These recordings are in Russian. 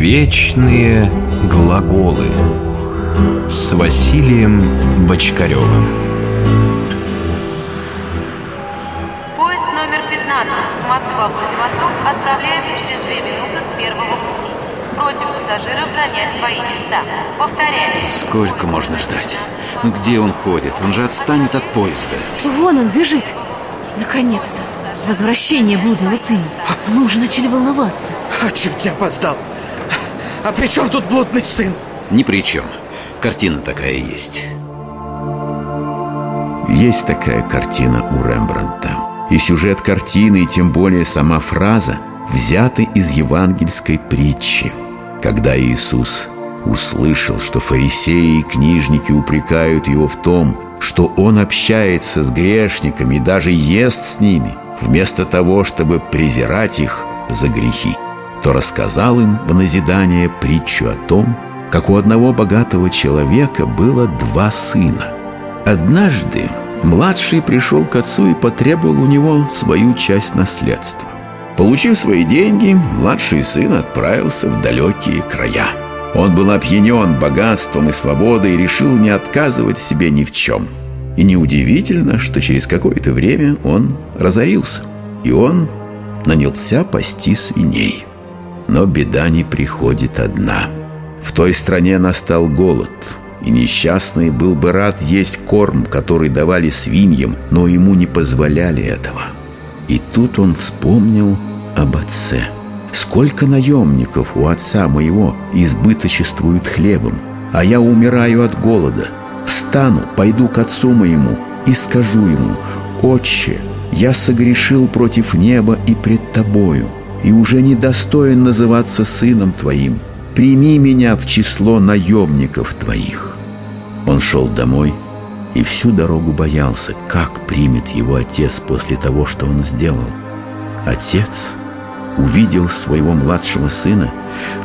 Вечные глаголы с Василием Бочкаревым. Поезд номер 15 Москва-Владивосток отправляется через 2 минуты с первого пути. Просим пассажиров занять свои места. Повторяю. Сколько можно ждать? Ну где он ходит? Он же отстанет от поезда. Вон он бежит. Наконец-то. Возвращение блудного сына. Мы уже начали волноваться. А чуть я опоздал. А при чем тут блудный сын? Ни при чем. Картина такая есть. Есть такая картина у Рембрандта. И сюжет картины, и тем более сама фраза взяты из евангельской притчи. Когда Иисус услышал, что фарисеи и книжники упрекают его в том, что он общается с грешниками и даже ест с ними, вместо того, чтобы презирать их за грехи, то рассказал им в назидание притчу о том, как у одного богатого человека было два сына. Однажды младший пришел к отцу и потребовал у него свою часть наследства. Получив свои деньги, младший сын отправился в далекие края. Он был опьянен богатством и свободой и решил не отказывать себе ни в чем. И неудивительно, что через какое-то время он разорился, и он нанялся пасти свиней. Но беда не приходит одна. В той стране настал голод, и несчастный был бы рад есть корм, который давали свиньям, но ему не позволяли этого. И тут он вспомнил об отце. Сколько наемников у отца моего избыточествуют хлебом, а я умираю от голода. Встану, пойду к отцу моему и скажу ему, «Отче, я согрешил против неба и пред тобою, и уже недостоин называться сыном твоим. Прими меня в число наемников твоих». Он шел домой и всю дорогу боялся, как примет его отец после того, что он сделал. Отец увидел своего младшего сына,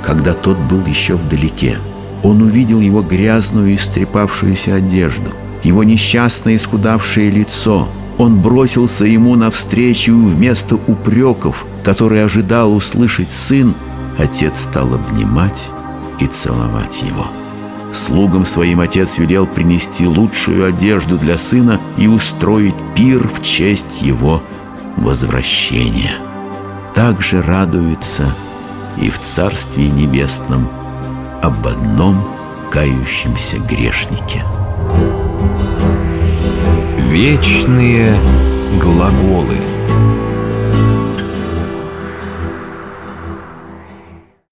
когда тот был еще вдалеке. Он увидел его грязную и истрепавшуюся одежду, его несчастное исхудавшее лицо. Он бросился ему навстречу вместо упреков, которые ожидал услышать сын, отец стал обнимать и целовать его. Слугам своим отец велел принести лучшую одежду для сына и устроить пир в честь его возвращения. Также радуется и в Царстве Небесном об одном кающемся грешнике. Вечные глаголы –